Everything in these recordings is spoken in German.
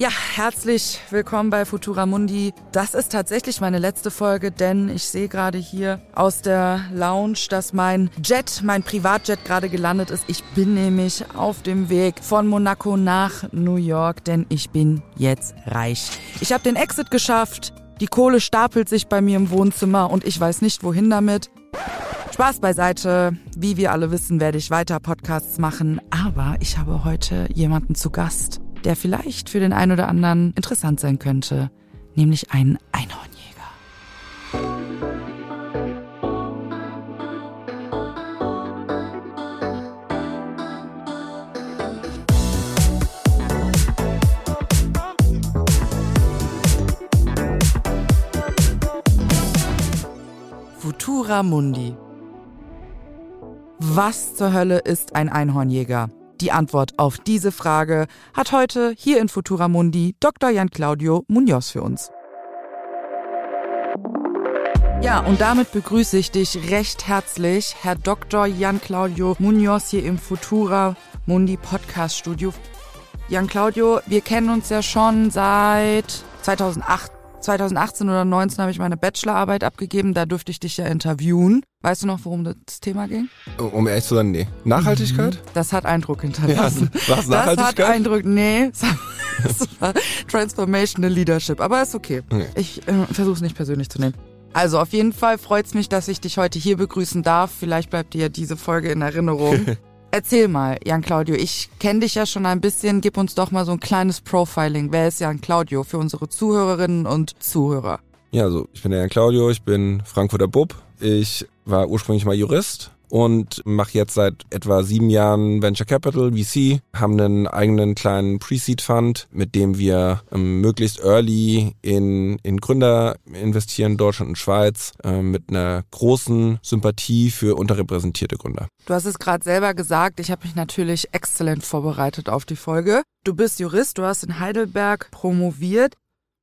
Ja, herzlich willkommen bei Futura Mundi. Das ist tatsächlich meine letzte Folge, denn ich sehe gerade hier aus der Lounge, dass mein Jet, mein Privatjet gerade gelandet ist. Ich bin nämlich auf dem Weg von Monaco nach New York, denn ich bin jetzt reich. Ich habe den Exit geschafft. Die Kohle stapelt sich bei mir im Wohnzimmer und ich weiß nicht, wohin damit. Spaß beiseite. Wie wir alle wissen, werde ich weiter Podcasts machen, aber ich habe heute jemanden zu Gast der vielleicht für den einen oder anderen interessant sein könnte, nämlich einen Einhornjäger. Futura Mundi. Was zur Hölle ist ein Einhornjäger? Die Antwort auf diese Frage hat heute hier in Futura Mundi Dr. Jan Claudio Munoz für uns. Ja, und damit begrüße ich dich recht herzlich, Herr Dr. Jan Claudio Munoz hier im Futura Mundi Podcast Studio. Jan Claudio, wir kennen uns ja schon seit 2008 2018 oder 2019 habe ich meine Bachelorarbeit abgegeben, da durfte ich dich ja interviewen. Weißt du noch, worum das Thema ging? Um ehrlich zu sein, nee. Nachhaltigkeit? Mhm. Das hat Eindruck hinterlassen. Ja, was Nachhaltigkeit? Das hat Eindruck, nee. Das war Transformational Leadership, aber ist okay. okay. Ich äh, versuche es nicht persönlich zu nehmen. Also auf jeden Fall freut es mich, dass ich dich heute hier begrüßen darf. Vielleicht bleibt dir diese Folge in Erinnerung. Erzähl mal, Jan Claudio, ich kenne dich ja schon ein bisschen, gib uns doch mal so ein kleines Profiling. Wer ist Jan Claudio für unsere Zuhörerinnen und Zuhörer? Ja, also ich bin der Jan Claudio, ich bin Frankfurter Bub. Ich war ursprünglich mal Jurist, und mache jetzt seit etwa sieben Jahren Venture Capital, VC, haben einen eigenen kleinen Pre-Seed Fund, mit dem wir ähm, möglichst early in, in Gründer investieren, Deutschland und Schweiz, äh, mit einer großen Sympathie für unterrepräsentierte Gründer. Du hast es gerade selber gesagt, ich habe mich natürlich exzellent vorbereitet auf die Folge. Du bist Jurist, du hast in Heidelberg promoviert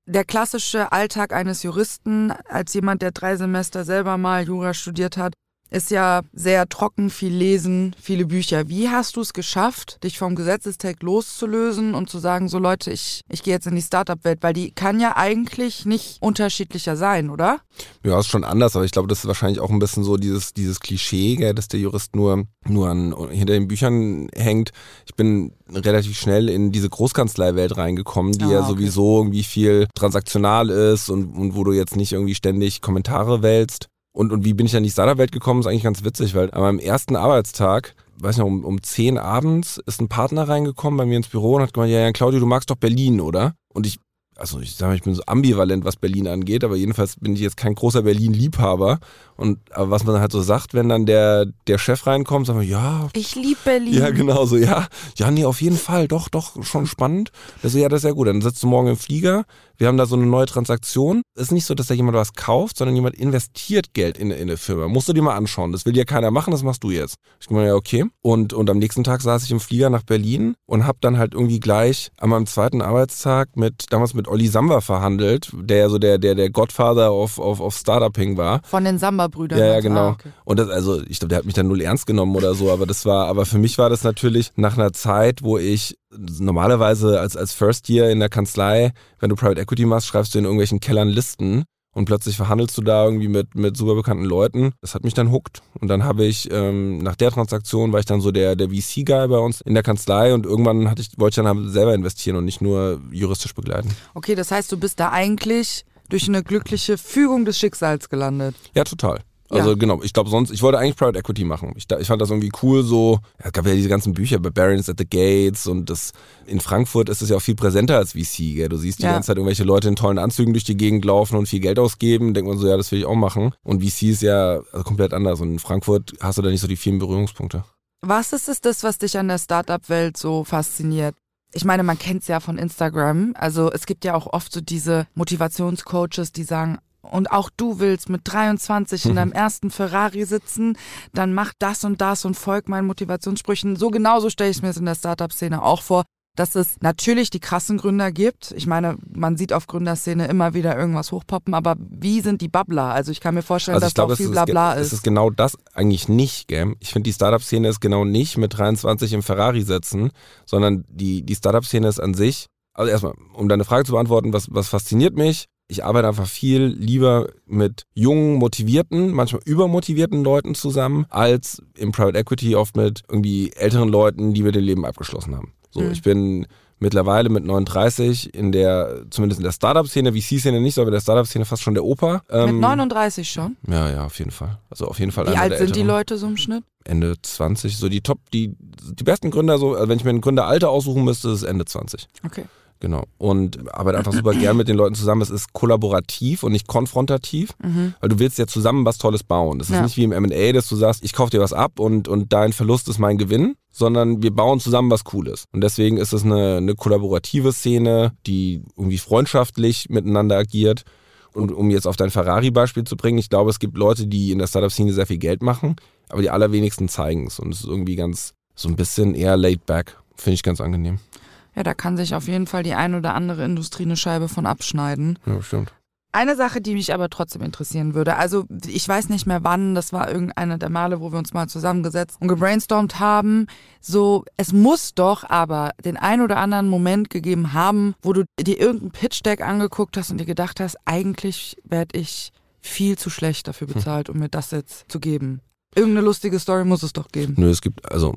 der klassische Alltag eines Juristen, als jemand, der drei Semester selber mal Jura studiert hat, ist ja sehr trocken, viel lesen, viele Bücher. Wie hast du es geschafft, dich vom Gesetzestext loszulösen und zu sagen, so Leute, ich, ich gehe jetzt in die Startup-Welt, weil die kann ja eigentlich nicht unterschiedlicher sein, oder? Ja, ist schon anders, aber ich glaube, das ist wahrscheinlich auch ein bisschen so dieses, dieses Klischee, gell, dass der Jurist nur, nur an, hinter den Büchern hängt. Ich bin relativ schnell in diese Großkanzleiwelt reingekommen, die ah, ja sowieso irgendwie viel transaktional ist und, und wo du jetzt nicht irgendwie ständig Kommentare wälzt. Und, und wie bin ich dann in die Startup-Welt gekommen, ist eigentlich ganz witzig, weil an meinem ersten Arbeitstag, weiß nicht, um, um 10 abends ist ein Partner reingekommen bei mir ins Büro und hat gemeint, ja, ja, Claudio, du magst doch Berlin, oder? Und ich also ich sage mal, ich bin so ambivalent, was Berlin angeht, aber jedenfalls bin ich jetzt kein großer Berlin-Liebhaber. Und aber was man halt so sagt, wenn dann der, der Chef reinkommt, sagen wir, ja. Ich liebe Berlin. Ja, genau so, ja. Ja, nee, auf jeden Fall, doch, doch, schon spannend. Also ja, das ist ja gut. Dann sitzt du morgen im Flieger, wir haben da so eine neue Transaktion. Es ist nicht so, dass da jemand was kauft, sondern jemand investiert Geld in, in eine Firma. Musst du dir mal anschauen. Das will ja keiner machen, das machst du jetzt. Ich meine, ja, okay. Und, und am nächsten Tag saß ich im Flieger nach Berlin und hab dann halt irgendwie gleich an meinem zweiten Arbeitstag mit, damals mit Olli Samba verhandelt, der ja so der, der, der Godfather auf, auf, auf Startuping war. Von den Samba-Brüdern. Ja, ja, genau. Ah, okay. Und das, also, ich glaube, der hat mich dann null ernst genommen oder so, aber das war, aber für mich war das natürlich nach einer Zeit, wo ich normalerweise als, als First Year in der Kanzlei, wenn du Private Equity machst, schreibst du in irgendwelchen Kellern Listen und plötzlich verhandelst du da irgendwie mit, mit super bekannten Leuten. Das hat mich dann huckt. Und dann habe ich, ähm, nach der Transaktion war ich dann so der, der VC-Guy bei uns in der Kanzlei und irgendwann hatte ich, wollte ich dann selber investieren und nicht nur juristisch begleiten. Okay, das heißt, du bist da eigentlich durch eine glückliche Fügung des Schicksals gelandet. Ja, total. Also ja. genau, ich glaube sonst, ich wollte eigentlich Private Equity machen. Ich, ich fand das irgendwie cool, so, es gab ja diese ganzen Bücher bei Barons at the Gates und das in Frankfurt ist es ja auch viel präsenter als VC, gell? Du siehst die ja. ganze Zeit irgendwelche Leute in tollen Anzügen durch die Gegend laufen und viel Geld ausgeben, denkt man so, ja, das will ich auch machen. Und VC ist ja also komplett anders und in Frankfurt hast du da nicht so die vielen Berührungspunkte. Was ist es das, was dich an der Startup-Welt so fasziniert? Ich meine, man kennt es ja von Instagram. Also es gibt ja auch oft so diese Motivationscoaches, die sagen, und auch du willst mit 23 in deinem ersten Ferrari sitzen, dann mach das und das und folg meinen Motivationssprüchen. So genauso stelle ich mir es in der Startup-Szene auch vor, dass es natürlich die krassen Gründer gibt. Ich meine, man sieht auf Gründerszene immer wieder irgendwas hochpoppen, aber wie sind die Bubbler? Also ich kann mir vorstellen, also dass glaub, da auch viel Blabla ist. Es ist genau das eigentlich nicht, gell? Ich finde, die Startup-Szene ist genau nicht mit 23 im Ferrari sitzen, sondern die, die Startup-Szene ist an sich Also erstmal, um deine Frage zu beantworten, was, was fasziniert mich? Ich arbeite einfach viel lieber mit jungen, motivierten, manchmal übermotivierten Leuten zusammen, als im Private Equity oft mit irgendwie älteren Leuten, die wir ihr Leben abgeschlossen haben. So, mhm. ich bin mittlerweile mit 39 in der, zumindest in der Startup-Szene, VC-Szene nicht aber in der Startup-Szene fast schon der Opa. Ähm, mit 39 schon? Ja, ja, auf jeden Fall. Also auf jeden Fall. Wie alt sind die Leute so im Schnitt? Ende 20, so die Top, die, die besten Gründer, so, also wenn ich mir einen Gründeralter aussuchen müsste, ist es Ende 20. Okay. Genau. Und arbeite einfach super gern mit den Leuten zusammen. Es ist kollaborativ und nicht konfrontativ, mhm. weil du willst ja zusammen was Tolles bauen. Das ist ja. nicht wie im M&A, dass du sagst, ich kaufe dir was ab und, und dein Verlust ist mein Gewinn, sondern wir bauen zusammen was Cooles. Und deswegen ist es eine, eine kollaborative Szene, die irgendwie freundschaftlich miteinander agiert. Und um jetzt auf dein Ferrari-Beispiel zu bringen, ich glaube, es gibt Leute, die in der Startup-Szene sehr viel Geld machen, aber die allerwenigsten zeigen es. Und es ist irgendwie ganz so ein bisschen eher laid back. Finde ich ganz angenehm. Ja, da kann sich auf jeden Fall die ein oder andere Industrie eine Scheibe von abschneiden. Ja, stimmt. Eine Sache, die mich aber trotzdem interessieren würde, also ich weiß nicht mehr wann, das war irgendeiner der Male, wo wir uns mal zusammengesetzt und gebrainstormt haben, so, es muss doch aber den ein oder anderen Moment gegeben haben, wo du dir irgendein Pitch-Deck angeguckt hast und dir gedacht hast, eigentlich werde ich viel zu schlecht dafür hm. bezahlt, um mir das jetzt zu geben. Irgendeine lustige Story muss es doch geben. Nö, es gibt, also,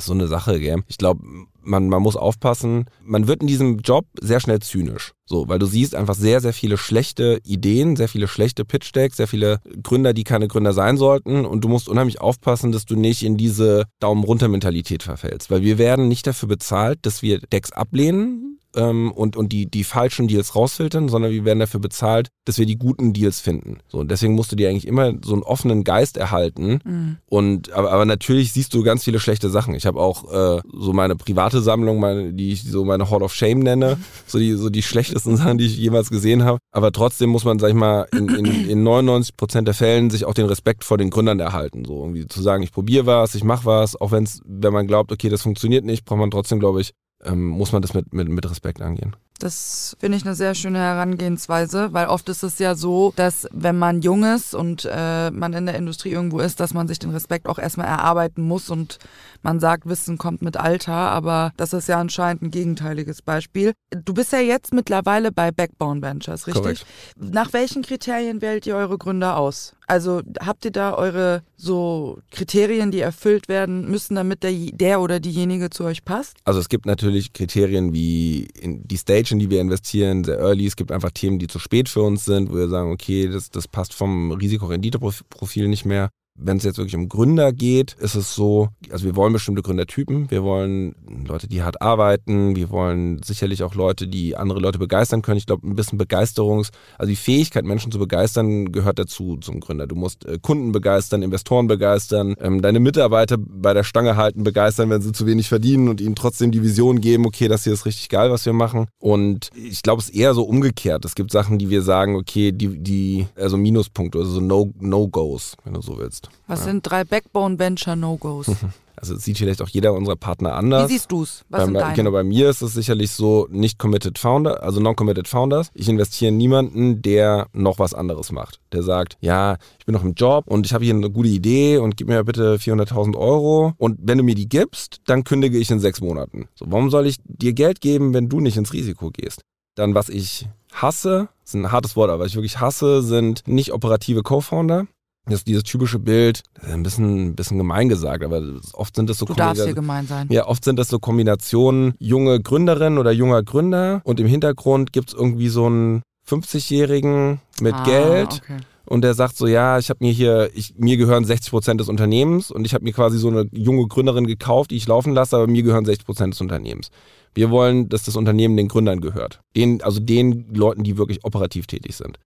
so eine Sache, gell. Ich glaube, man, man muss aufpassen. Man wird in diesem Job sehr schnell zynisch. So, weil du siehst einfach sehr, sehr viele schlechte Ideen, sehr viele schlechte Pitch-Decks, sehr viele Gründer, die keine Gründer sein sollten. Und du musst unheimlich aufpassen, dass du nicht in diese Daumen-runter-Mentalität verfällst. Weil wir werden nicht dafür bezahlt, dass wir Decks ablehnen, ähm, und, und die, die falschen Deals rausfiltern, sondern wir werden dafür bezahlt, dass wir die guten Deals finden. So, und deswegen musst du dir eigentlich immer so einen offenen Geist erhalten. Mhm. Und aber, aber natürlich siehst du ganz viele schlechte Sachen. Ich habe auch äh, so meine private Sammlung, meine, die ich so meine Hall of Shame nenne, mhm. so die, so die schlechtesten Sachen, die ich jemals gesehen habe. Aber trotzdem muss man, sag ich mal, in, in, in 99 Prozent der Fällen sich auch den Respekt vor den Gründern erhalten. So irgendwie zu sagen, ich probiere was, ich mache was, auch wenn es, wenn man glaubt, okay, das funktioniert nicht, braucht man trotzdem, glaube ich, ähm, muss man das mit, mit, mit Respekt angehen. Das finde ich eine sehr schöne Herangehensweise, weil oft ist es ja so, dass wenn man jung ist und äh, man in der Industrie irgendwo ist, dass man sich den Respekt auch erstmal erarbeiten muss und man sagt, Wissen kommt mit Alter, aber das ist ja anscheinend ein gegenteiliges Beispiel. Du bist ja jetzt mittlerweile bei Backbone Ventures, richtig? Korrekt. Nach welchen Kriterien wählt ihr eure Gründer aus? Also habt ihr da eure so Kriterien, die erfüllt werden müssen, damit der, der oder diejenige zu euch passt? Also es gibt natürlich Kriterien wie die Stage, in die wir investieren, sehr early. Es gibt einfach Themen, die zu spät für uns sind, wo wir sagen, okay, das, das passt vom Risiko-Rendite-Profil nicht mehr wenn es jetzt wirklich um Gründer geht, ist es so, also wir wollen bestimmte Gründertypen, wir wollen Leute, die hart arbeiten, wir wollen sicherlich auch Leute, die andere Leute begeistern können. Ich glaube, ein bisschen Begeisterungs-, also die Fähigkeit, Menschen zu begeistern, gehört dazu zum Gründer. Du musst äh, Kunden begeistern, Investoren begeistern, ähm, deine Mitarbeiter bei der Stange halten, begeistern, wenn sie zu wenig verdienen und ihnen trotzdem die Vision geben, okay, das hier ist richtig geil, was wir machen. Und ich glaube, es ist eher so umgekehrt. Es gibt Sachen, die wir sagen, okay, die, die also Minuspunkte, also so No-Goes, no wenn du so willst. Was ja. sind drei Backbone Venture No-Gos? Also sieht vielleicht auch jeder unserer Partner anders. Wie siehst du es? Was bei, Genau, bei mir ist es sicherlich so nicht committed Founder, also non-committed Founders. Ich investiere in niemanden, der noch was anderes macht. Der sagt, ja, ich bin noch im Job und ich habe hier eine gute Idee und gib mir bitte 400.000 Euro und wenn du mir die gibst, dann kündige ich in sechs Monaten. So, warum soll ich dir Geld geben, wenn du nicht ins Risiko gehst? Dann, was ich hasse, ist ein hartes Wort, aber was ich wirklich hasse, sind nicht operative Co-Founder. Das ist dieses typische Bild, ein bisschen, ein bisschen gemein gesagt, aber oft sind das so Du darfst hier gemein sein. Ja, oft sind das so Kombinationen junge Gründerin oder junger Gründer und im Hintergrund gibt es irgendwie so einen 50-Jährigen mit ah, Geld. Okay. Und der sagt so, ja, ich habe mir hier, ich, mir gehören 60 Prozent des Unternehmens und ich habe mir quasi so eine junge Gründerin gekauft, die ich laufen lasse, aber mir gehören 60 Prozent des Unternehmens. Wir wollen, dass das Unternehmen den Gründern gehört. Den, also den Leuten, die wirklich operativ tätig sind.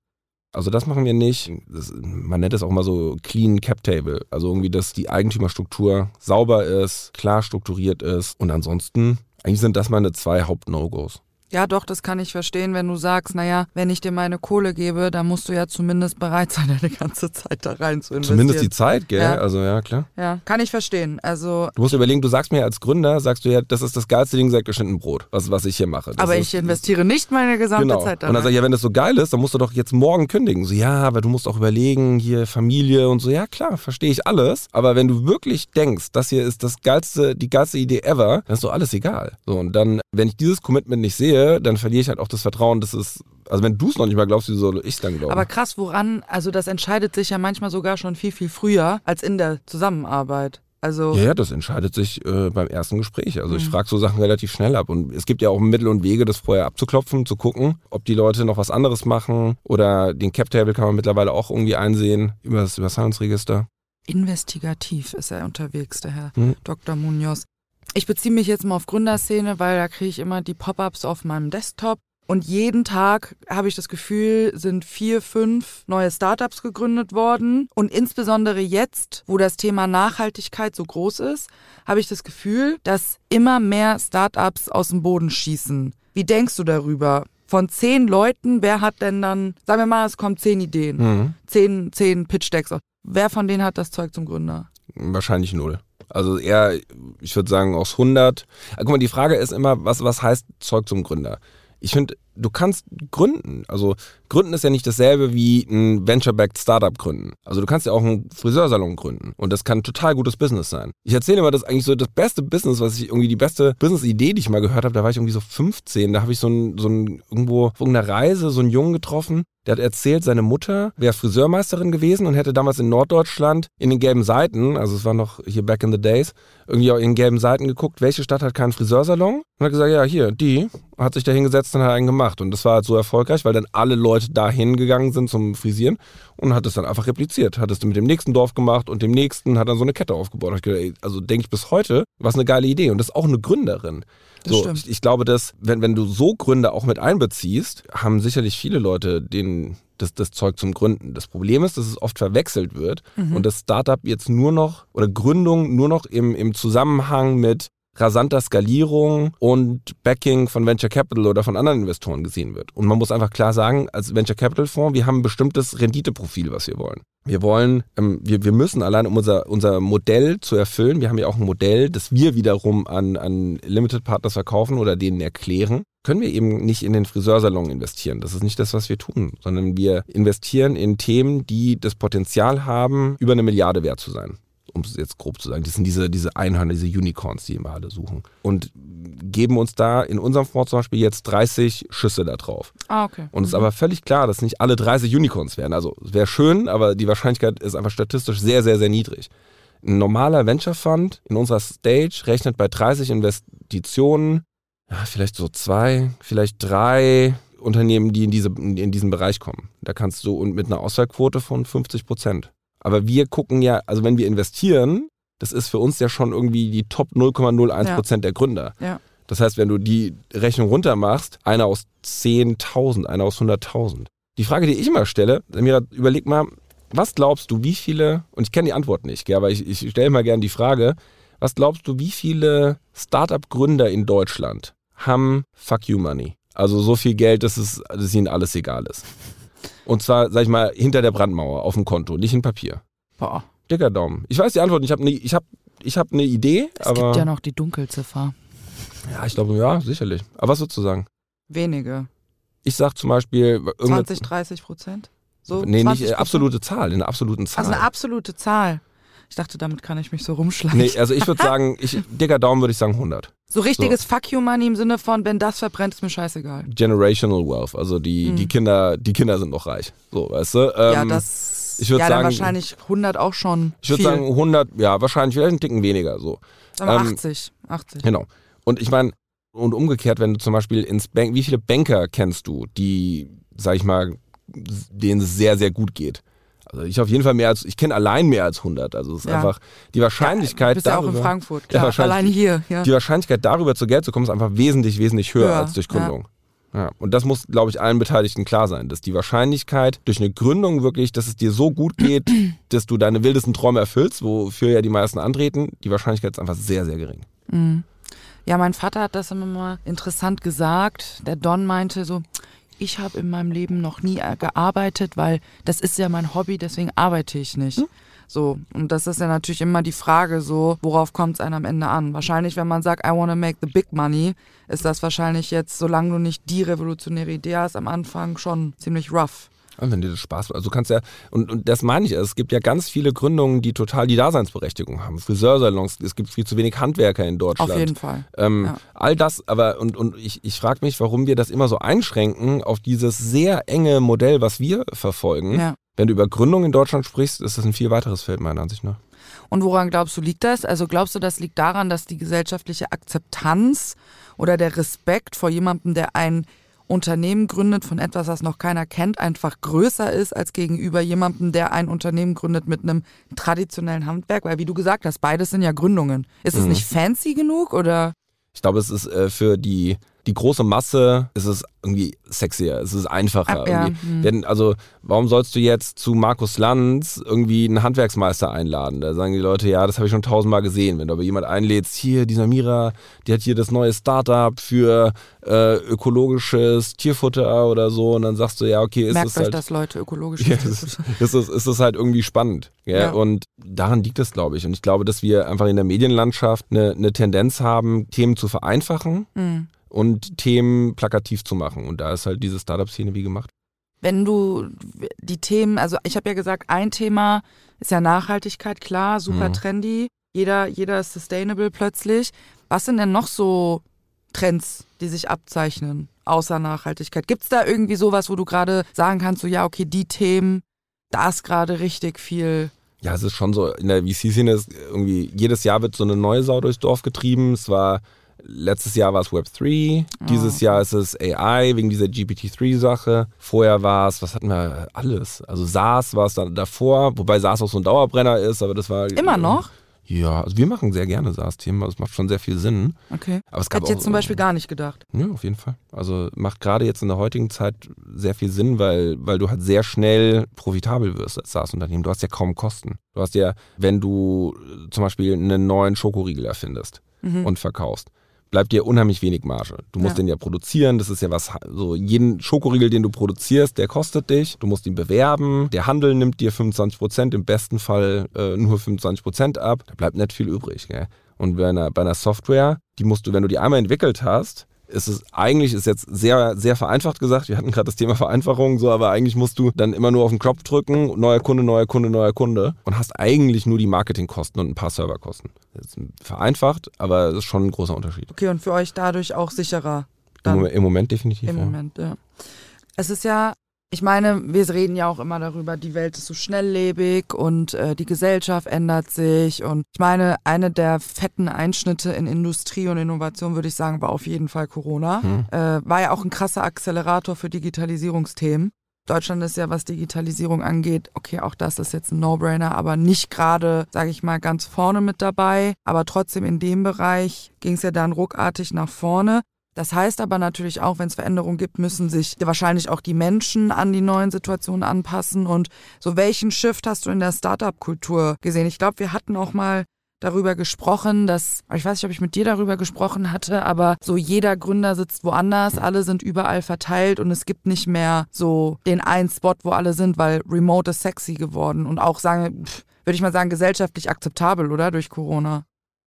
Also das machen wir nicht. Das, man nennt es auch mal so Clean Cap Table. Also irgendwie, dass die Eigentümerstruktur sauber ist, klar strukturiert ist. Und ansonsten, eigentlich sind das meine zwei Haupt-No-Gos. Ja, doch, das kann ich verstehen, wenn du sagst, naja, wenn ich dir meine Kohle gebe, dann musst du ja zumindest bereit sein, deine ganze Zeit da rein zu investieren. Zumindest die Zeit, gell? Ja. Also ja, klar. Ja, kann ich verstehen. Also Du musst überlegen, du sagst mir als Gründer, sagst du ja, das ist das geilste Ding seit geschnitten Brot, was, was ich hier mache. Das aber ist, ich investiere nicht meine gesamte genau. Zeit da. Und dann sag ich, ja, wenn das so geil ist, dann musst du doch jetzt morgen kündigen. So, ja, aber du musst auch überlegen, hier Familie und so. Ja, klar, verstehe ich alles. Aber wenn du wirklich denkst, das hier ist das geilste, die geilste Idee ever, dann ist doch alles egal. So, und dann, wenn ich dieses Commitment nicht sehe, dann verliere ich halt auch das Vertrauen, dass es, also wenn du es noch nicht mal glaubst, wie soll ich es dann glauben? Aber krass, woran, also das entscheidet sich ja manchmal sogar schon viel, viel früher als in der Zusammenarbeit. Also ja, ja, das entscheidet sich äh, beim ersten Gespräch. Also ich frage so Sachen relativ schnell ab. Und es gibt ja auch Mittel und Wege, das vorher abzuklopfen, zu gucken, ob die Leute noch was anderes machen. Oder den Cap-Table kann man mittlerweile auch irgendwie einsehen über das, über das Handelsregister. investigativ ist er unterwegs, der Herr Hm. Dr. Munoz. Ich beziehe mich jetzt mal auf Gründerszene, weil da kriege ich immer die Pop-ups auf meinem Desktop. Und jeden Tag habe ich das Gefühl, sind vier, fünf neue Startups gegründet worden. Und insbesondere jetzt, wo das Thema Nachhaltigkeit so groß ist, habe ich das Gefühl, dass immer mehr Startups aus dem Boden schießen. Wie denkst du darüber? Von zehn Leuten, wer hat denn dann, sagen wir mal, es kommen zehn Ideen, Mhm. zehn, zehn Pitch-Decks. Wer von denen hat das Zeug zum Gründer? Wahrscheinlich null. Also eher, ich würde sagen, aus 100. Ah, Guck mal, die Frage ist immer, was, was heißt Zeug zum Gründer? Ich finde, du kannst gründen. Also gründen ist ja nicht dasselbe wie ein Venture-backed Startup gründen. Also du kannst ja auch einen Friseursalon gründen. Und das kann ein total gutes Business sein. Ich erzähle immer, das ist eigentlich so das beste Business, was ich irgendwie, die beste Business-Idee, die ich mal gehört habe, da war ich irgendwie so 15. Da habe ich so ein, so ein irgendwo auf irgendeiner Reise so einen Jungen getroffen, der hat erzählt, seine Mutter wäre Friseurmeisterin gewesen und hätte damals in Norddeutschland in den gelben Seiten, also es war noch hier back in the days, irgendwie auch in den gelben Seiten geguckt, welche Stadt hat keinen Friseursalon? Und hat gesagt, ja, hier, die. Hat sich da hingesetzt und hat einen gemacht. Und das war halt so erfolgreich, weil dann alle Leute dahin gegangen sind zum Frisieren und hat es dann einfach repliziert. Hat es mit dem nächsten Dorf gemacht und dem nächsten hat dann so eine Kette aufgebaut. Gedacht, ey, also denke ich bis heute, was eine geile Idee. Und das ist auch eine Gründerin. Das so, stimmt. Ich, ich glaube, dass, wenn, wenn du so Gründer auch mit einbeziehst, haben sicherlich viele Leute den, das, das Zeug zum Gründen. Das Problem ist, dass es oft verwechselt wird und das Startup jetzt nur noch oder Gründung nur noch im, im Zusammenhang mit rasanter Skalierung und Backing von Venture Capital oder von anderen Investoren gesehen wird. Und man muss einfach klar sagen, als Venture Capital Fonds, wir haben ein bestimmtes Renditeprofil, was wir wollen. Wir wollen, ähm, wir, wir müssen allein, um unser, unser Modell zu erfüllen, wir haben ja auch ein Modell, das wir wiederum an, an Limited Partners verkaufen oder denen erklären, können wir eben nicht in den Friseursalon investieren. Das ist nicht das, was wir tun, sondern wir investieren in Themen, die das Potenzial haben, über eine Milliarde wert zu sein um es jetzt grob zu sagen. Das sind diese, diese Einhörner, diese Unicorns, die immer alle suchen. Und geben uns da in unserem Fonds zum Beispiel jetzt 30 Schüsse da drauf. Ah, okay. Und es ist aber völlig klar, dass nicht alle 30 Unicorns werden. Also es wäre schön, aber die Wahrscheinlichkeit ist einfach statistisch sehr, sehr, sehr niedrig. Ein normaler Venture Fund in unserer Stage rechnet bei 30 Investitionen, ja, vielleicht so zwei, vielleicht drei Unternehmen, die in, diese, in diesen Bereich kommen. Da kannst du und mit einer Auswahlquote von 50 Prozent. Aber wir gucken ja, also wenn wir investieren, das ist für uns ja schon irgendwie die Top 0,01 Prozent der Gründer. Ja. Das heißt, wenn du die Rechnung runter machst, einer aus 10.000, einer aus 100.000. Die Frage, die ich immer stelle, Samira, überleg mal, was glaubst du, wie viele, und ich kenne die Antwort nicht, aber ich, ich stelle mal gerne die Frage, was glaubst du, wie viele Startup-Gründer in Deutschland haben Fuck You Money? Also so viel Geld, dass, es, dass ihnen alles egal ist. Und zwar, sag ich mal, hinter der Brandmauer auf dem Konto, nicht in Papier. Boah. Dicker Daumen. Ich weiß die Antwort, ich habe ne, ich hab, ich hab eine Idee, Es aber. gibt ja noch die Dunkelziffer. ja, ich glaube, ja, sicherlich. Aber was würdest du sagen? Wenige. Ich sag zum Beispiel. irgendeine- 20, 30 Prozent? So nee, 20 nicht äh, absolute Zahl, in einer absoluten Zahl. Also eine absolute Zahl. Ich dachte, damit kann ich mich so rumschlagen. nee, also ich würde sagen, ich, dicker Daumen würde ich sagen 100. so richtiges Fuck you Money im Sinne von, wenn das verbrennt, ist mir scheißegal. Generational Wealth, also die, die Kinder, die Kinder sind noch reich. So, weißt du? Ähm, ja, das. ich würd ja, sagen- dann wahrscheinlich 100 auch schon. Ich würde sagen 100, ja, wahrscheinlich vielleicht einen Ticken weniger, so. Sagen ähm, 80. 80. Genau. Und ich meine, und umgekehrt, wenn du zum Beispiel ins Bank, wie viele Banker kennst du, die, sag ich mal, denen es sehr, sehr gut geht? Also ich auf jeden Fall mehr als, ich kenne allein mehr als 100. Also es ist Ja. einfach die Wahrscheinlichkeit du bist ja auch darüber, in Frankfurt. Ja, Klar, alleine hier. Ja. die Wahrscheinlichkeit darüber zu Geld zu kommen ist einfach wesentlich, wesentlich höher als durch Gründung. Ja. Und das muss, glaube ich, allen Beteiligten klar sein, dass die Wahrscheinlichkeit durch eine Gründung wirklich, dass es dir so gut geht, dass du deine wildesten Träume erfüllst, wofür ja die meisten antreten, die Wahrscheinlichkeit ist einfach sehr, sehr gering. Ja, mein Vater hat das immer mal interessant gesagt. Der Don meinte so, ich habe in meinem Leben noch nie äh, gearbeitet, weil das ist ja mein Hobby, deswegen arbeite ich nicht. Hm? So, und das ist ja natürlich immer die Frage so, worauf kommt es einem am Ende an? Wahrscheinlich, wenn man sagt, I wanna make the big money, ist das wahrscheinlich jetzt, solange du nicht die revolutionäre Idee hast, am Anfang schon ziemlich rough. Und wenn dir das Spaß macht. Also kannst ja, und, und das meine ich, es gibt ja ganz viele Gründungen, die total die Daseinsberechtigung haben. Friseursalons, es gibt viel zu wenig Handwerker in Deutschland. Auf jeden Fall. Ähm, Ja. All das, aber und, und ich, ich frage mich, warum wir das immer so einschränken auf dieses sehr enge Modell, was wir verfolgen. Ja. Wenn du über Gründung in Deutschland sprichst, ist das ein viel weiteres Feld, meiner Ansicht nach. Und woran glaubst du, liegt das? Also glaubst du, das liegt daran, dass die gesellschaftliche Akzeptanz oder der Respekt vor jemandem, der ein Unternehmen gründet von etwas, was noch keiner kennt, einfach größer ist als gegenüber jemandem, der ein Unternehmen gründet mit einem traditionellen Handwerk? Weil wie du gesagt hast, beides sind ja Gründungen. Ist es Mhm. nicht fancy genug oder? Ich glaube, es ist äh, für die, die große Masse, ist es irgendwie sexier, es ist einfacher. Ah, ja, irgendwie. hm. Denn, also, warum sollst du jetzt zu Markus Lanz irgendwie einen Handwerksmeister einladen? Da sagen die Leute, ja, das habe ich schon tausendmal gesehen. Wenn du aber jemand einlädst, hier, die Samira, die hat hier das neue Startup für äh, ökologisches Tierfutter oder so, und dann sagst du, ja, okay, ist Merkt es euch halt. das, Leute, ökologisch. Ja, es ist, ist, es, ist es halt irgendwie spannend. Gell? Ja. Und daran liegt es, glaube ich. Und ich glaube, dass wir einfach in der Medienlandschaft eine, eine Tendenz haben, Themen zu vereinfachen Hm. Und Themen plakativ zu machen. Und da ist halt diese Startup-Szene wie gemacht. Wenn du die Themen, also ich habe ja gesagt, ein Thema ist ja Nachhaltigkeit, klar, super Mhm. trendy. Jeder, jeder ist sustainable plötzlich. Was sind denn noch so Trends, die sich abzeichnen, außer Nachhaltigkeit? Gibt es da irgendwie sowas, wo du gerade sagen kannst, so ja, okay, die Themen, da ist gerade richtig viel. Ja, es ist schon so, in der VC-Szene ist irgendwie, jedes Jahr wird so eine neue Sau durchs Dorf getrieben. Es war, letztes Jahr war es Web3, dieses Jahr ist es AI wegen dieser GPT-3-Sache. Vorher war es, was hatten wir, alles. Also SaaS war es dann davor, wobei SaaS auch so ein Dauerbrenner ist, aber das war... Immer noch? Ja, also wir machen sehr gerne SaaS-Themen, also es macht schon sehr viel Sinn. Okay. Aber es gab Hätte ich jetzt auch, zum Beispiel gar nicht gedacht. Ja, auf jeden Fall. Also macht gerade jetzt in der heutigen Zeit sehr viel Sinn, weil, weil du halt sehr schnell profitabel wirst als SaaS-Unternehmen. Du hast ja kaum Kosten. Du hast ja, wenn du äh, zum Beispiel einen neuen Schokoriegel erfindest Mhm. und verkaufst, bleibt dir unheimlich wenig Marge. Du musst Ja. den ja produzieren, das ist ja was, so jeden Schokoriegel, den du produzierst, der kostet dich. Du musst ihn bewerben, der Handel nimmt dir 25 Prozent, im besten Fall äh, nur 25 Prozent ab. Da bleibt nicht viel übrig. Gell? Und bei einer, bei einer Software, die musst du, wenn du die einmal entwickelt hast, ist es eigentlich, ist jetzt sehr, sehr vereinfacht gesagt, wir hatten gerade das Thema Vereinfachung, so, aber eigentlich musst du dann immer nur auf den Knopf drücken, neuer Kunde, neuer Kunde, neuer Kunde und hast eigentlich nur die Marketingkosten und ein paar Serverkosten. Vereinfacht, aber es ist schon ein großer Unterschied. Okay, und für euch dadurch auch sicherer. Im. Moment, Im Moment definitiv. Im ja. Moment, ja. Es ist ja, ich meine, wir reden ja auch immer darüber, die Welt ist so schnelllebig und äh, die Gesellschaft ändert sich. Und ich meine, eine der fetten Einschnitte in Industrie und Innovation, würde ich sagen, war auf jeden Fall Corona. Hm. Äh, war ja auch ein krasser Akzelerator für Digitalisierungsthemen. Deutschland ist ja, was Digitalisierung angeht, okay, auch das ist jetzt ein No-Brainer, aber nicht gerade, sage ich mal, ganz vorne mit dabei. Aber trotzdem in dem Bereich ging es ja dann ruckartig nach vorne. Das heißt aber natürlich auch, wenn es Veränderungen gibt, müssen sich wahrscheinlich auch die Menschen an die neuen Situationen anpassen. Und so welchen Shift hast du in der Startup-Kultur gesehen? Ich glaube, wir hatten auch mal darüber gesprochen, dass, ich weiß nicht, ob ich mit dir darüber gesprochen hatte, aber so jeder Gründer sitzt woanders, alle sind überall verteilt und es gibt nicht mehr so den einen Spot, wo alle sind, weil Remote ist sexy geworden und auch sagen, würde ich mal sagen, gesellschaftlich akzeptabel, oder? Durch Corona.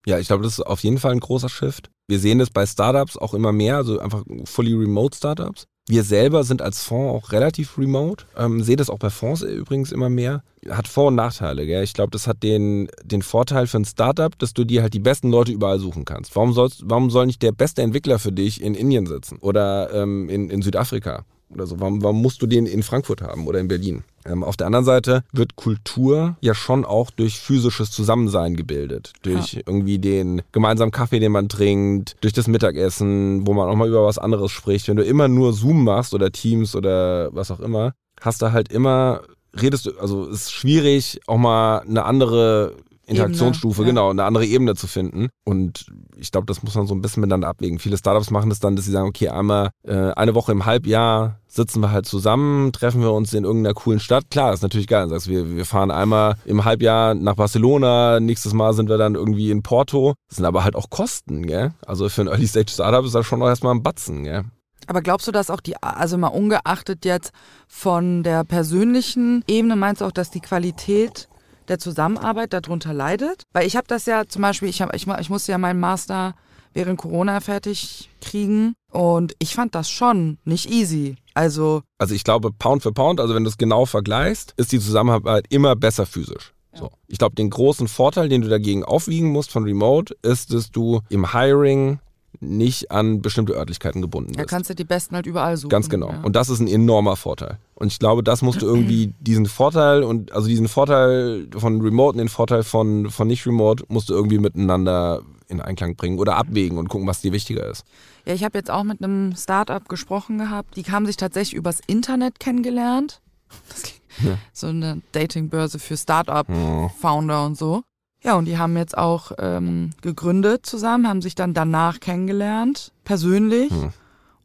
Ja, ich glaube, das ist auf jeden Fall ein großer Shift. Wir sehen das bei Startups auch immer mehr, also einfach fully remote Startups. Wir selber sind als Fonds auch relativ remote. Ähm, sehe das auch bei Fonds übrigens immer mehr. Hat Vor- und Nachteile. Gell? Ich glaube, das hat den, den Vorteil für ein Startup, dass du dir halt die besten Leute überall suchen kannst. Warum, sollst, warum soll nicht der beste Entwickler für dich in Indien sitzen oder ähm, in, in Südafrika oder so? Warum, warum musst du den in Frankfurt haben oder in Berlin? Ähm, auf der anderen Seite wird Kultur ja schon auch durch physisches Zusammensein gebildet. Durch irgendwie den gemeinsamen Kaffee, den man trinkt, durch das Mittagessen, wo man auch mal über was anderes spricht. Wenn du immer nur Zoom machst oder Teams oder was auch immer, hast du halt immer, redest du, also es ist schwierig, auch mal eine andere Interaktionsstufe, Ebene, ja. genau, eine andere Ebene zu finden. Und ich glaube, das muss man so ein bisschen miteinander abwägen. Viele Startups machen das dann, dass sie sagen, okay, einmal äh, eine Woche im Halbjahr sitzen wir halt zusammen, treffen wir uns in irgendeiner coolen Stadt. Klar, das ist natürlich geil. Sagst du, wir, wir fahren einmal im Halbjahr nach Barcelona, nächstes Mal sind wir dann irgendwie in Porto. Das sind aber halt auch Kosten, gell? Also für ein Early-Stage-Startup ist das schon noch erstmal ein Batzen, gell? Aber glaubst du, dass auch die, also mal ungeachtet jetzt von der persönlichen Ebene, meinst du auch, dass die Qualität der Zusammenarbeit darunter leidet? Weil ich habe das ja zum Beispiel, ich, hab, ich, ich musste ja meinen Master während Corona fertig kriegen. Und ich fand das schon nicht easy. Also. Also ich glaube, Pound für Pound, also wenn du es genau vergleichst, ist die Zusammenarbeit immer besser physisch. So. Ich glaube, den großen Vorteil, den du dagegen aufwiegen musst von Remote, ist, dass du im Hiring nicht an bestimmte Örtlichkeiten gebunden bist. Da kannst du die Besten halt überall suchen. Ganz genau. Ja. Und das ist ein enormer Vorteil. Und ich glaube, das musst du irgendwie diesen Vorteil und also diesen Vorteil von Remote und den Vorteil von, von nicht Remote musst du irgendwie miteinander in Einklang bringen oder abwägen und gucken, was dir wichtiger ist. Ja, ich habe jetzt auch mit einem Startup gesprochen gehabt. Die haben sich tatsächlich übers Internet kennengelernt. Ja. So eine Datingbörse für Startup-Founder und so. Ja, und die haben jetzt auch ähm, gegründet zusammen, haben sich dann danach kennengelernt, persönlich. Hm.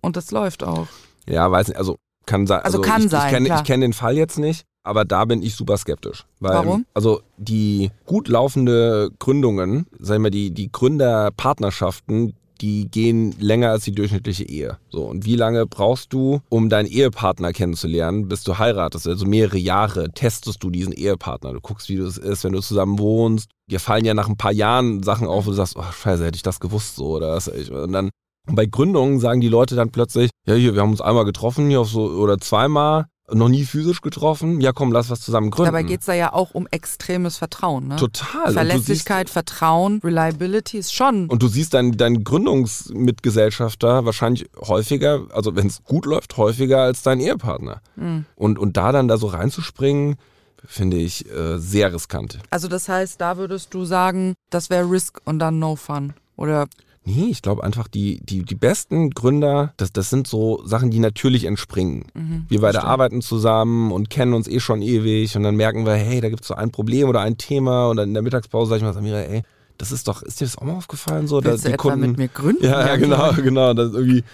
Und das läuft auch. Ja, weiß nicht, also kann sein. Also, also kann ich, sein. Ich kenne kenn den Fall jetzt nicht, aber da bin ich super skeptisch. Weil, Warum? Also die gut laufende Gründungen, sagen wir die, die Gründerpartnerschaften, die gehen länger als die durchschnittliche Ehe. So, und wie lange brauchst du, um deinen Ehepartner kennenzulernen, bis du heiratest? Also mehrere Jahre testest du diesen Ehepartner. Du guckst, wie es ist, wenn du zusammen wohnst. Dir fallen ja nach ein paar Jahren Sachen auf, wo du sagst, oh scheiße, hätte ich das gewusst so oder das. Und dann bei Gründungen sagen die Leute dann plötzlich, ja hier, wir haben uns einmal getroffen hier auf so oder zweimal noch nie physisch getroffen. Ja, komm, lass was zusammen gründen. Dabei geht es da ja auch um extremes Vertrauen. Ne? Total. Verlässlichkeit, siehst, Vertrauen, Reliability ist schon. Und du siehst deinen dein Gründungsmitgesellschafter wahrscheinlich häufiger, also wenn es gut läuft, häufiger als dein Ehepartner. Mhm. Und, und da dann da so reinzuspringen, finde ich äh, sehr riskant. Also das heißt, da würdest du sagen, das wäre Risk und dann No Fun. Oder Nee, ich glaube einfach, die, die, die besten Gründer, das, das sind so Sachen, die natürlich entspringen. Mhm, wir beide stimmt. arbeiten zusammen und kennen uns eh schon ewig und dann merken wir, hey, da gibt es so ein Problem oder ein Thema und dann in der Mittagspause sage ich mal, Samira, ey, das ist doch, ist dir das auch mal aufgefallen? So, Willst dass du die Kunden, mit mir gründen? Ja, ja genau, genau. Das irgendwie,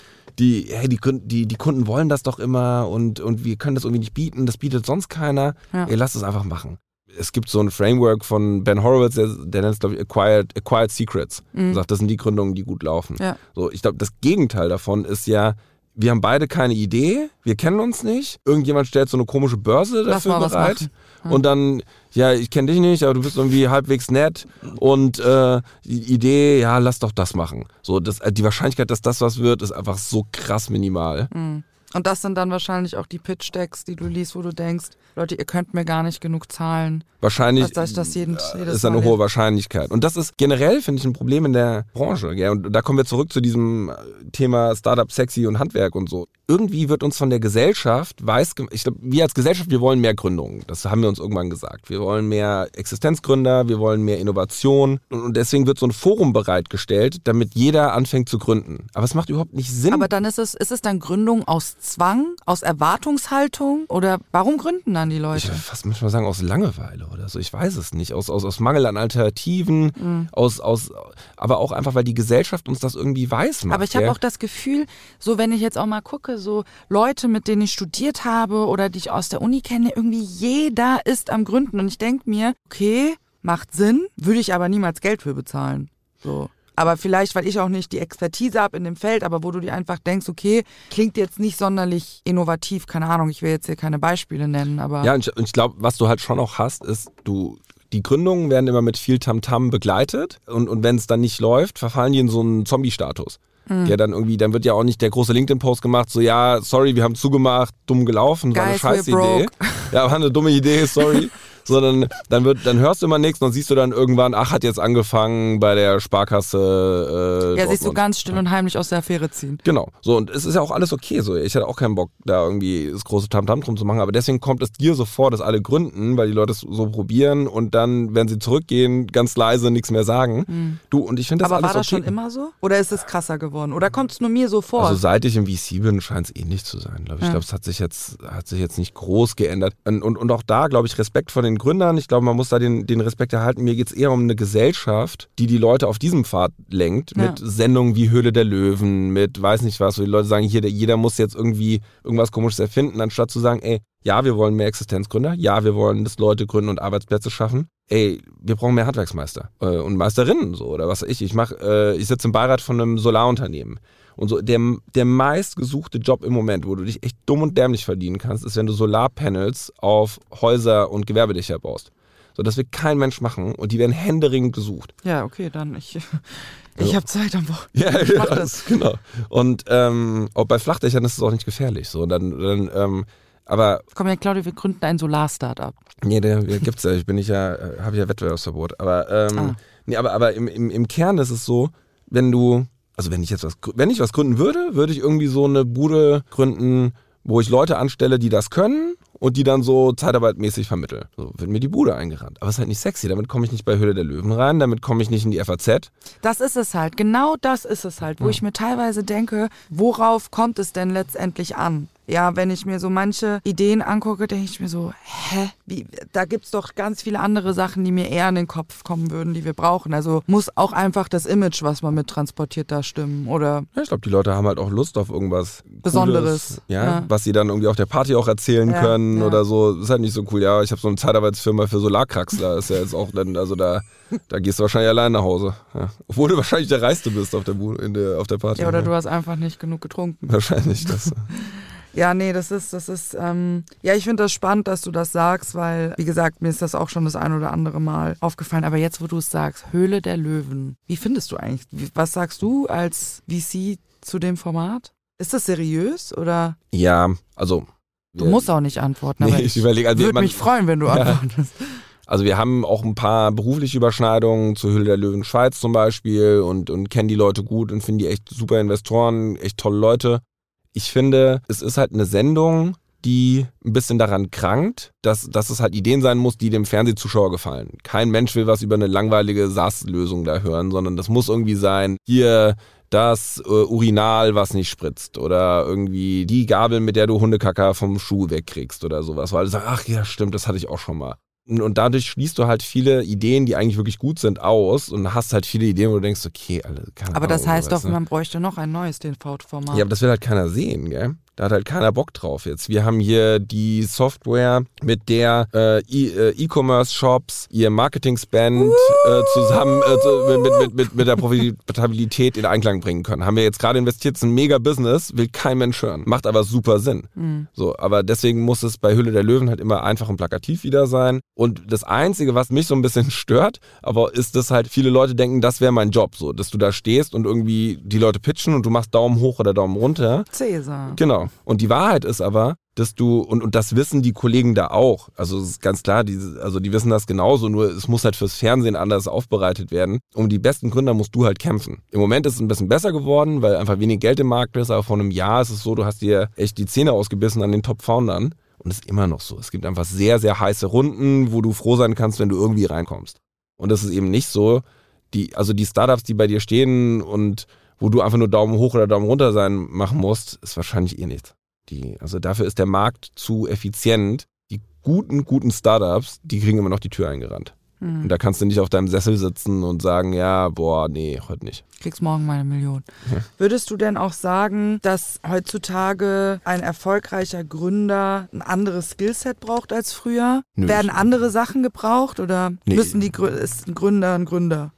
die, hey, die, die, die Kunden wollen das doch immer und, und wir können das irgendwie nicht bieten, das bietet sonst keiner. Ja. Ey, lass es einfach machen es gibt so ein Framework von Ben Horowitz, der, der nennt es, glaube ich, Acquired, Acquired Secrets. Mhm. Er sagt, das sind die Gründungen, die gut laufen. Ja. So, ich glaube, das Gegenteil davon ist ja, wir haben beide keine Idee, wir kennen uns nicht. Irgendjemand stellt so eine komische Börse dafür bereit. Ja. Und dann, ja, ich kenne dich nicht, aber du bist irgendwie halbwegs nett. Und äh, die Idee, ja, lass doch das machen. So, das, äh, die Wahrscheinlichkeit, dass das was wird, ist einfach so krass minimal. Mhm. Und das sind dann wahrscheinlich auch die Pitch-Decks, die du liest, wo du denkst, Leute, ihr könnt mir gar nicht genug zahlen. Wahrscheinlich das, das jeden, ist eine hohe Wahrscheinlichkeit. Und das ist generell, finde ich, ein Problem in der Branche. Und da kommen wir zurück zu diesem Thema Startup Sexy und Handwerk und so. Irgendwie wird uns von der Gesellschaft weiß, ich glaube, wir als Gesellschaft, wir wollen mehr Gründungen. Das haben wir uns irgendwann gesagt. Wir wollen mehr Existenzgründer, wir wollen mehr Innovation. Und deswegen wird so ein Forum bereitgestellt, damit jeder anfängt zu gründen. Aber es macht überhaupt nicht Sinn. Aber dann ist es, ist es dann Gründung aus Zwang, aus Erwartungshaltung? Oder warum gründen dann die Leute? Ich würde fast manchmal sagen, aus Langeweile oder so. Ich weiß es nicht. Aus, aus, aus Mangel an Alternativen, mhm. aus, aus, aber auch einfach, weil die Gesellschaft uns das irgendwie weiß macht. Aber ich habe auch das Gefühl, so wenn ich jetzt auch mal gucke, so Leute, mit denen ich studiert habe oder die ich aus der Uni kenne, irgendwie jeder ist am Gründen. Und ich denke mir, okay, macht Sinn, würde ich aber niemals Geld für bezahlen. So. Aber vielleicht, weil ich auch nicht die Expertise habe in dem Feld, aber wo du dir einfach denkst, okay, klingt jetzt nicht sonderlich innovativ, keine Ahnung, ich will jetzt hier keine Beispiele nennen, aber. Ja, und ich, ich glaube, was du halt schon auch hast, ist, du die Gründungen werden immer mit viel Tamtam -Tam begleitet und, und wenn es dann nicht läuft, verfallen die in so einen Zombie-Status. Mhm. Ja, dann irgendwie, dann wird ja auch nicht der große LinkedIn-Post gemacht, so ja, sorry, wir haben zugemacht, dumm gelaufen, Guys, war eine scheiß Idee. Ja, war eine dumme Idee, sorry sondern dann wird, dann hörst du immer nichts und siehst du dann irgendwann, ach, hat jetzt angefangen bei der Sparkasse. Äh, ja, siehst du ganz still und heimlich aus der Affäre ziehen. Genau. So, und es ist ja auch alles okay. So, ich hatte auch keinen Bock, da irgendwie das große Tamtam drum zu machen, aber deswegen kommt es dir so vor, dass alle gründen, weil die Leute es so probieren und dann, wenn sie zurückgehen, ganz leise nichts mehr sagen. Mhm. Du, und ich finde das aber alles war das okay. schon immer so? Oder ist es krasser geworden? Oder kommt es nur mir so vor? Also seit ich im VC bin, scheint es ähnlich zu sein, glaube ich. Ja. Ich glaube, es hat sich jetzt, hat sich jetzt nicht groß geändert. Und, und, und auch da, glaube ich, Respekt vor den Gründern. Ich glaube, man muss da den, den Respekt erhalten. Mir geht es eher um eine Gesellschaft, die die Leute auf diesem Pfad lenkt, ja. mit Sendungen wie Höhle der Löwen, mit weiß nicht was, wo die Leute sagen, hier, jeder muss jetzt irgendwie irgendwas Komisches erfinden, anstatt zu sagen, ey, ja, wir wollen mehr Existenzgründer, ja, wir wollen, dass Leute gründen und Arbeitsplätze schaffen. Ey, wir brauchen mehr Handwerksmeister äh, und Meisterinnen so oder was weiß ich. Ich mach, äh, ich sitze im Beirat von einem Solarunternehmen. Und so der, der meistgesuchte Job im Moment, wo du dich echt dumm und dämlich verdienen kannst, ist, wenn du Solarpanels auf Häuser und Gewerbedächer baust. So, das will kein Mensch machen und die werden händeringend gesucht. Ja, okay, dann ich. Ich Ja. habe Zeit am Wochenende. Ja, Ich ja mach das. genau. Und ähm, auch bei Flachdächern ist es auch nicht gefährlich. So, dann, dann ähm, aber Komm ja, Claudia, wir gründen ein Solar-Startup. Nee, der, der gibt's ja. Ich bin nicht ja, habe ja Wettbewerbsverbot. Aber, ähm, Ah. nee, aber, aber im, im, im Kern ist es so, wenn du, also wenn ich jetzt was, wenn ich was gründen würde, würde ich irgendwie so eine Bude gründen, wo ich Leute anstelle, die das können und die dann so zeitarbeitmäßig vermitteln. So wird mir die Bude eingerannt. Aber es ist halt nicht sexy. Damit komme ich nicht bei Höhle der Löwen rein, damit komme ich nicht in die FAZ. Das ist es halt, genau das ist es halt, wo ich mir teilweise denke, worauf kommt es denn letztendlich an? Ja, wenn ich mir so manche Ideen angucke, denke ich mir so, hä? Wie, da gibt's doch ganz viele andere Sachen, die mir eher in den Kopf kommen würden, die wir brauchen. Also muss auch einfach das Image, was man mit transportiert, da stimmen. Oder Ja, ich glaube, die Leute haben halt auch Lust auf irgendwas Besonderes, Cooles, ja, ja. was sie dann irgendwie auf der Party auch erzählen Ja, können oder so. ist halt nicht so cool. Ja, ich habe so eine Zeitarbeitsfirma für Solarkraxler. Ist ja jetzt auch dann, also da, da gehst du wahrscheinlich allein nach Hause. Ja. Obwohl du wahrscheinlich der Reichste bist auf der, Bu- der, auf der Party. ja, oder ja. du hast einfach nicht genug getrunken. Wahrscheinlich das. Ja, nee, das ist, das ist, ähm, ja, ich finde das spannend, dass du das sagst, weil, wie gesagt, mir ist das auch schon das ein oder andere Mal aufgefallen. Aber jetzt, wo du es sagst, Höhle der Löwen, wie findest du eigentlich, was sagst du als VC zu dem Format? Ist das seriös oder? ja, also. Du wir- musst auch nicht antworten, Nee, aber ich ich überlege, also würde mich freuen, wenn du Ja. antwortest. Also wir haben auch ein paar berufliche Überschneidungen zur Höhle der Löwen Schweiz zum Beispiel und, und kennen die Leute gut und finden die echt super Investoren, echt tolle Leute. Ich finde, es ist halt eine Sendung, die ein bisschen daran krankt, dass, dass es halt Ideen sein muss, die dem Fernsehzuschauer gefallen. Kein Mensch will was über eine langweilige SaaS-Lösung da hören, sondern das muss irgendwie sein, hier das äh, Urinal, was nicht spritzt oder irgendwie die Gabel, mit der du Hundekacker vom Schuh wegkriegst oder sowas. Weil du sagst, ach ja, stimmt, das hatte ich auch schon mal. Und dadurch schließt du halt viele Ideen, die eigentlich wirklich gut sind, aus und hast halt viele Ideen, wo du denkst, okay, alle, keine Aber das heißt doch, man bräuchte noch ein neues TV-Format. Ja, aber das will halt keiner sehen, gell? Da hat halt keiner Bock drauf jetzt. Wir haben hier die Software, mit der äh, E- äh, E-Commerce-Shops ihr Marketing-Spend äh, zusammen äh, mit, mit, mit, mit der Profitabilität in Einklang bringen können. Haben wir jetzt gerade investiert, ist ein Mega-Business, will kein Mensch hören. Macht aber super Sinn. Hm. So, aber deswegen muss es bei Hülle der Löwen halt immer einfach und plakativ wieder sein. Und das Einzige, was mich so ein bisschen stört, aber ist, dass halt viele Leute denken, das wäre mein Job, so, dass du da stehst und irgendwie die Leute pitchen und du machst Daumen hoch oder Daumen runter. Cäsar. Genau. Und die Wahrheit ist aber, dass du, und, und das wissen die Kollegen da auch. Also es ist ganz klar, die, also die wissen das genauso, nur es muss halt fürs Fernsehen anders aufbereitet werden. Um die besten Gründer musst du halt kämpfen. Im Moment ist es ein bisschen besser geworden, weil einfach wenig Geld im Markt ist, aber vor einem Jahr ist es so, du hast dir echt die Zähne ausgebissen an den Top-Foundern. Und es ist immer noch so. Es gibt einfach sehr, sehr heiße Runden, wo du froh sein kannst, wenn du irgendwie reinkommst. Und das ist eben nicht so, die, also die Startups, die bei dir stehen und wo du einfach nur Daumen hoch oder Daumen runter sein machen musst, ist wahrscheinlich eh nichts. Die, also dafür ist der Markt zu effizient. Die guten, guten Startups, die kriegen immer noch die Tür eingerannt. Hm. Und da kannst du nicht auf deinem Sessel sitzen und sagen, ja, boah, nee, heute nicht. kriegst morgen meine Million. Würdest du denn auch sagen, dass heutzutage ein erfolgreicher Gründer ein anderes Skillset braucht als früher? Nö, Werden andere Sachen gebraucht oder Nee. müssen die ist ein Gründer ein Gründer?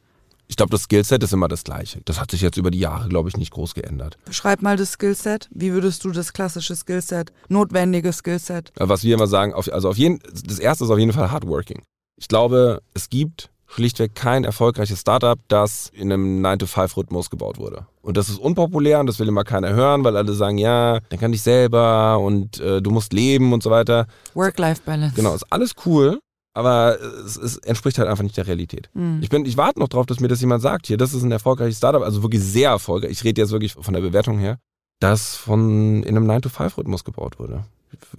Ich glaube, das Skillset ist immer das gleiche. Das hat sich jetzt über die Jahre, glaube ich, nicht groß geändert. Beschreib mal das Skillset. Wie würdest du das klassische Skillset, notwendige Skillset? Was wir immer sagen, also auf jeden, das erste ist auf jeden Fall Hardworking. Ich glaube, es gibt schlichtweg kein erfolgreiches Startup, das in einem 9-to-5-Rhythmus gebaut wurde. Und das ist unpopulär und das will immer keiner hören, weil alle sagen, ja, denk an dich selber und äh, du musst leben und so weiter. Work-Life-Balance. Genau, ist alles cool, aber es, es entspricht halt einfach nicht der Realität. Hm. Ich, bin, ich warte noch drauf, dass mir das jemand sagt, hier, das ist ein erfolgreiches Startup, also wirklich sehr erfolgreich. Ich rede jetzt wirklich von der Bewertung her, das von in einem 9-to-5-Rhythmus gebaut wurde.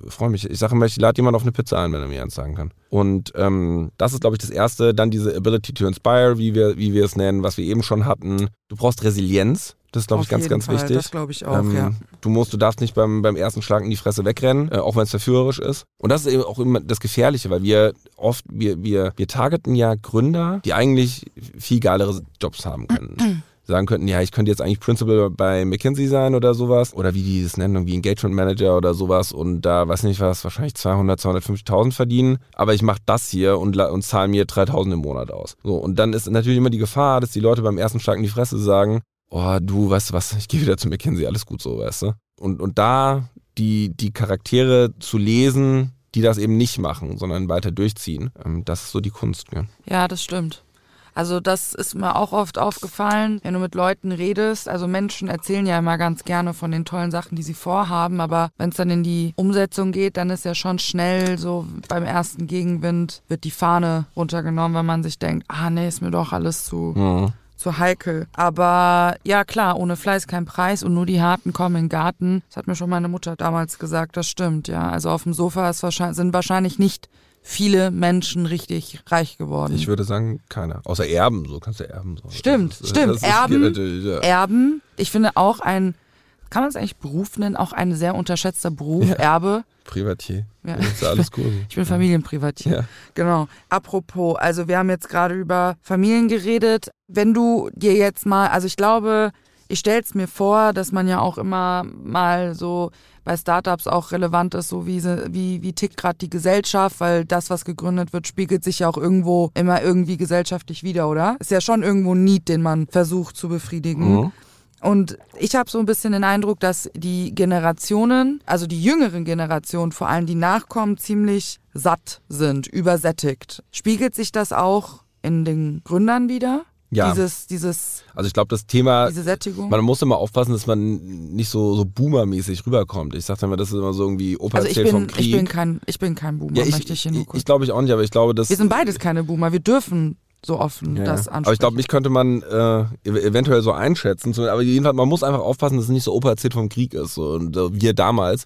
Ich freue mich. Ich sage immer, ich lade jemanden auf eine Pizza ein, wenn er mir eins sagen kann. Und ähm, das ist, glaube ich, das Erste. Dann diese Ability to inspire, wie wir, wie wir es nennen, was wir eben schon hatten. Du brauchst Resilienz. Das ist, glaube ich, ganz, ganz Fall. wichtig. Das glaube ich auch, Ähm, ja. Du musst, du darfst nicht beim, beim ersten Schlag in die Fresse wegrennen, äh, auch wenn es verführerisch ist. Und das ist eben auch immer das Gefährliche, weil wir oft, wir, wir, wir targeten ja Gründer, die eigentlich viel geilere Jobs haben können. Sagen könnten, ja, ich könnte jetzt eigentlich Principal bei McKinsey sein oder sowas. Oder wie die das nennen, irgendwie Engagement Manager oder sowas. Und da, weiß nicht was, wahrscheinlich 200, 250.000 verdienen. Aber ich mache das hier und, und zahle mir 3.000 im Monat aus. So, und dann ist natürlich immer die Gefahr, dass die Leute beim ersten Schlag in die Fresse sagen, oh, du, weißt du was, ich gehe wieder zu McKinsey, alles gut so, weißt du. Und, und da die, die Charaktere zu lesen, die das eben nicht machen, sondern weiter durchziehen. Ähm, das ist so die Kunst. Ja, ja das stimmt. Also das ist mir auch oft aufgefallen, wenn du mit Leuten redest. Also Menschen erzählen ja immer ganz gerne von den tollen Sachen, die sie vorhaben, aber wenn es dann in die Umsetzung geht, dann ist ja schon schnell so beim ersten Gegenwind wird die Fahne runtergenommen, wenn man sich denkt, ah nee, ist mir doch alles zu. Mhm zu heikel. Aber ja, klar, ohne Fleiß kein Preis und nur die Harten kommen in den Garten. Das hat mir schon meine Mutter damals gesagt, das stimmt, ja. Also auf dem Sofa wahrscheinlich, sind wahrscheinlich nicht viele Menschen richtig reich geworden. Ich würde sagen, keiner. Außer Erben, so kannst du Erben. So. Stimmt, ist, stimmt. Erben, ja. Erben, ich finde auch ein, kann man es eigentlich Beruf nennen, auch ein sehr unterschätzter Beruf, ja. Erbe. Privatier. Ja. Ist ja alles cool. Ich bin Familienprivatier. Ja. Genau. Apropos, also wir haben jetzt gerade über Familien geredet. Wenn du dir jetzt mal, also ich glaube, ich stelle es mir vor, dass man ja auch immer mal so bei Startups auch relevant ist, so wie, wie, wie tickt gerade die Gesellschaft, weil das, was gegründet wird, spiegelt sich ja auch irgendwo immer irgendwie gesellschaftlich wieder, oder? Ist ja schon irgendwo ein Need, den man versucht zu befriedigen. Mhm. Und ich habe so ein bisschen den Eindruck, dass die Generationen, also die jüngeren Generationen, vor allem die Nachkommen, ziemlich satt sind, übersättigt. Spiegelt sich das auch in den Gründern wieder? Ja. Dieses, dieses. Also ich glaube, das Thema. Diese Sättigung. Man muss immer aufpassen, dass man nicht so, so Boomer-mäßig rüberkommt. Ich sage immer, das ist immer so irgendwie Opa also erzählt bin, vom Krieg. Ich bin kein, ich bin kein Boomer, ja, ich, möchte ich hier nur kurz. Ich glaube ich auch nicht, aber ich glaube, dass. Wir sind beides keine Boomer. Wir dürfen so offen ja. das ansprechen. Aber ich glaube, mich könnte man äh, eventuell so einschätzen. Aber jedenfalls, man muss einfach aufpassen, dass es nicht so Opa erzählt vom Krieg ist. So. Und äh, wir damals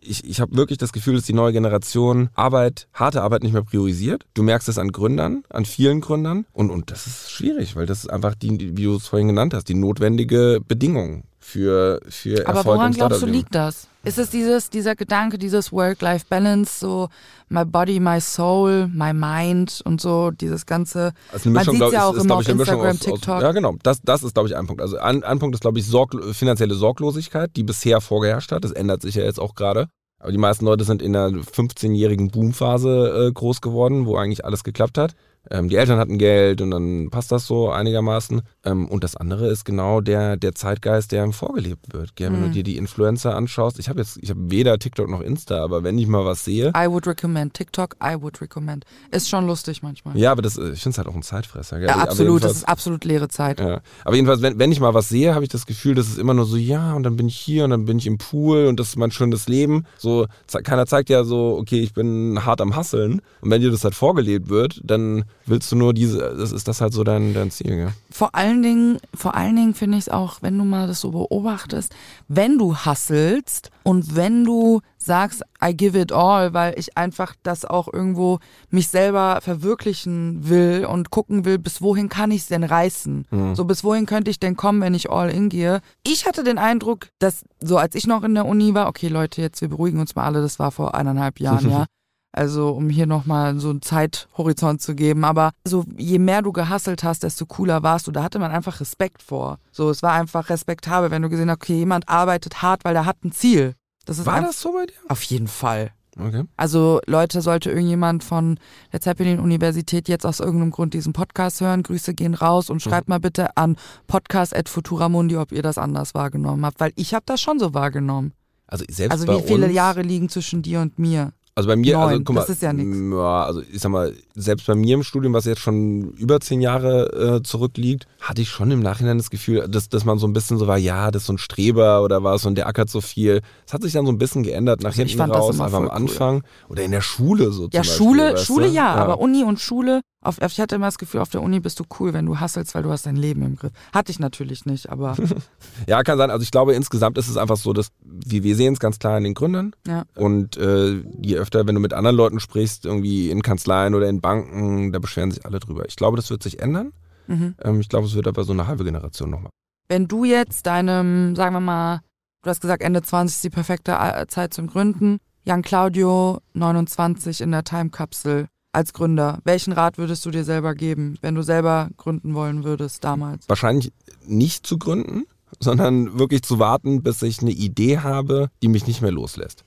ich, ich habe wirklich das Gefühl, dass die neue Generation Arbeit, harte Arbeit nicht mehr priorisiert. Du merkst es an Gründern, an vielen Gründern. Und, und das ist schwierig, weil das ist einfach die, wie du es vorhin genannt hast, die notwendige Bedingung für, für Aber Erfolg woran glaubst du, liegt das? Ist es dieses, dieser Gedanke, dieses Work-Life-Balance, so my body, my soul, my mind und so, dieses ganze. Also man sieht ja auch ist, immer ist, auf Instagram, aus, TikTok. Aus, ja, genau. Das, das ist, glaube ich, ein Punkt. Also ein, ein Punkt ist, glaube ich, Sorg, finanzielle Sorglosigkeit, die bisher vorgeherrscht hat. Das ändert sich ja jetzt auch gerade. Aber die meisten Leute sind in einer 15-jährigen Boomphase äh, groß geworden, wo eigentlich alles geklappt hat. Ähm, die Eltern hatten Geld und dann passt das so einigermaßen. Ähm, und das andere ist genau der, der Zeitgeist, der ihm vorgelebt wird. Gell? Wenn mhm. du dir die Influencer anschaust, ich habe jetzt, ich habe weder TikTok noch Insta, aber wenn ich mal was sehe. I would recommend. TikTok, I would recommend. Ist schon lustig manchmal. Ja, aber das, ich finde es halt auch ein Zeitfresser. Gell? Ja, absolut, das ist absolut leere Zeit. Ja. Aber jedenfalls, wenn, wenn ich mal was sehe, habe ich das Gefühl, dass es immer nur so, ja, und dann bin ich hier und dann bin ich im Pool und das ist mein schönes Leben. So, keiner zeigt ja so, okay, ich bin hart am Hasseln. Und wenn dir das halt vorgelebt wird, dann willst du nur diese, das ist das halt so dein, dein Ziel, ja. Vor allen Dingen, vor allen Dingen finde ich es auch, wenn du mal das so beobachtest, wenn du hasselst und wenn du sagst, I give it all, weil ich einfach das auch irgendwo mich selber verwirklichen will und gucken will, bis wohin kann ich es denn reißen? Mhm. So, bis wohin könnte ich denn kommen, wenn ich all in gehe? Ich hatte den Eindruck, dass so als ich noch in der Uni war, okay Leute, jetzt wir beruhigen uns mal alle, das war vor eineinhalb Jahren, ja. Also um hier nochmal so einen Zeithorizont zu geben. Aber so je mehr du gehasselt hast, desto cooler warst du. Da hatte man einfach Respekt vor. So, es war einfach respektabel, wenn du gesehen hast, okay, jemand arbeitet hart, weil der hat ein Ziel. Das war das so bei dir? Auf jeden Fall. Okay. Also Leute, sollte irgendjemand von der Zeppelin-Universität jetzt aus irgendeinem Grund diesen Podcast hören, Grüße gehen raus und schreibt mhm. mal bitte an podcast.futuramundi, ob ihr das anders wahrgenommen habt, weil ich habe das schon so wahrgenommen. Also selbst Also wie viele Jahre liegen zwischen dir und mir? Also bei mir, also Neun, also guck mal, das ist ja nichts. Ja, also ich sag mal, selbst bei mir im Studium, was jetzt schon über zehn Jahre äh, zurückliegt, hatte ich schon im Nachhinein das Gefühl, dass, dass man so ein bisschen so war, ja, das ist so ein Streber oder war es und der ackert so viel. Es hat sich dann so ein bisschen geändert nach also hinten raus, einfach am Anfang cool. oder in der Schule so. Ja, Schule, Beispiel, Schule ja, ja, aber Uni und Schule auf, ich hatte immer das Gefühl, auf der Uni bist du cool, wenn du hasselst, weil du hast dein Leben im Griff. Hatte ich natürlich nicht, aber. ja, kann sein. Also ich glaube, insgesamt ist es einfach so, dass wir, wir sehen es ganz klar in den Gründern. Ja. Und äh, je öfter, wenn du mit anderen Leuten sprichst, irgendwie in Kanzleien oder in Banken, da beschweren sich alle drüber. Ich glaube, das wird sich ändern. Mhm. Ähm, ich glaube, es wird aber so eine halbe Generation nochmal. Wenn du jetzt deinem, sagen wir mal, du hast gesagt, Ende 20 ist die perfekte äh, Zeit zum Gründen. Jan Claudio, 29 in der Timekapsel als Gründer? Welchen Rat würdest du dir selber geben, wenn du selber gründen wollen würdest damals? Wahrscheinlich nicht zu gründen, sondern wirklich zu warten, bis ich eine Idee habe, die mich nicht mehr loslässt.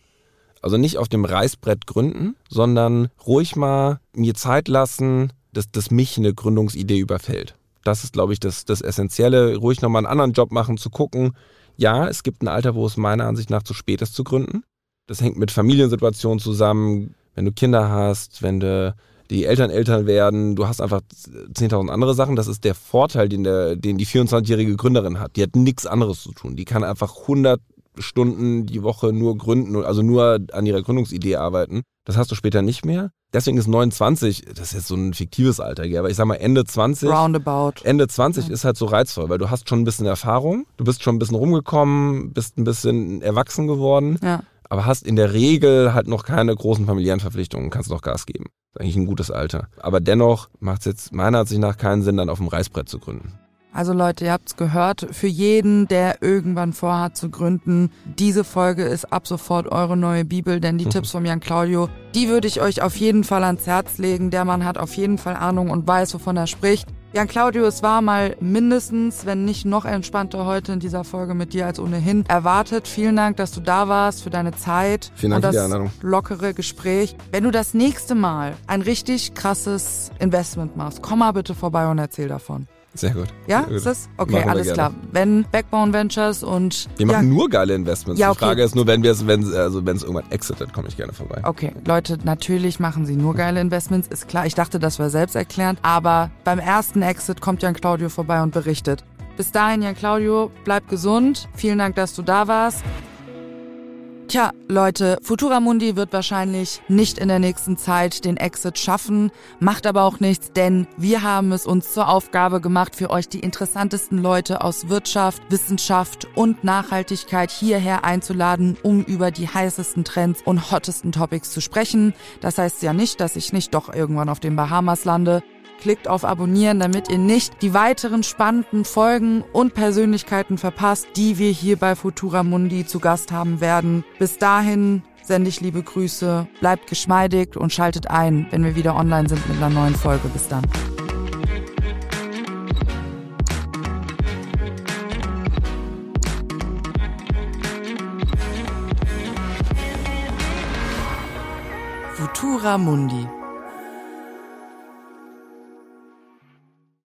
Also nicht auf dem Reißbrett gründen, sondern ruhig mal mir Zeit lassen, dass, dass mich eine Gründungsidee überfällt. Das ist, glaube ich, das, das Essentielle. Ruhig nochmal einen anderen Job machen, zu gucken. Ja, es gibt ein Alter, wo es meiner Ansicht nach zu spät ist zu gründen. Das hängt mit Familiensituationen zusammen, wenn du Kinder hast, wenn du die Eltern Eltern werden, du hast einfach 10.000 andere Sachen. Das ist der Vorteil, den, der, den die 24-jährige Gründerin hat. Die hat nichts anderes zu tun. Die kann einfach 100 Stunden die Woche nur gründen, also nur an ihrer Gründungsidee arbeiten. Das hast du später nicht mehr. Deswegen ist 29, das ist jetzt so ein fiktives Alter, aber ich sag mal Ende 20. Roundabout. Ende 20 ja. ist halt so reizvoll, weil du hast schon ein bisschen Erfahrung, du bist schon ein bisschen rumgekommen, bist ein bisschen erwachsen geworden. Ja. Aber hast in der Regel halt noch keine großen familiären Verpflichtungen, kannst noch Gas geben. Das ist eigentlich ein gutes Alter. Aber dennoch macht es jetzt meiner Ansicht nach keinen Sinn, dann auf dem Reißbrett zu gründen. Also Leute, ihr habt's gehört, für jeden, der irgendwann vorhat zu gründen, diese Folge ist ab sofort eure neue Bibel, denn die mhm. Tipps von Jan Claudio, die würde ich euch auf jeden Fall ans Herz legen. Der Mann hat auf jeden Fall Ahnung und weiß, wovon er spricht. Jan Claudio, es war mal mindestens, wenn nicht noch entspannter heute in dieser Folge mit dir als ohnehin erwartet. Vielen Dank, dass du da warst für deine Zeit Vielen Dank und das für die lockere Gespräch. Wenn du das nächste Mal ein richtig krasses Investment machst, komm mal bitte vorbei und erzähl davon. Sehr gut. Ja, ist das? Okay, alles klar. Wenn Backbone Ventures und. Wir machen ja. nur geile Investments. Ja, okay. Die Frage ist nur, wenn wir es, wenn also wenn es irgendwann exitet, komme ich gerne vorbei. Okay, Leute, natürlich machen sie nur geile Investments, ist klar. Ich dachte, das wäre selbsterklärend. Aber beim ersten Exit kommt Jan Claudio vorbei und berichtet. Bis dahin, Jan Claudio, bleib gesund. Vielen Dank, dass du da warst. Tja, Leute, Futura Mundi wird wahrscheinlich nicht in der nächsten Zeit den Exit schaffen, macht aber auch nichts, denn wir haben es uns zur Aufgabe gemacht, für euch die interessantesten Leute aus Wirtschaft, Wissenschaft und Nachhaltigkeit hierher einzuladen, um über die heißesten Trends und hottesten Topics zu sprechen. Das heißt ja nicht, dass ich nicht doch irgendwann auf den Bahamas lande. Klickt auf Abonnieren, damit ihr nicht die weiteren spannenden Folgen und Persönlichkeiten verpasst, die wir hier bei Futura Mundi zu Gast haben werden. Bis dahin sende ich liebe Grüße, bleibt geschmeidig und schaltet ein, wenn wir wieder online sind mit einer neuen Folge. Bis dann. Futura Mundi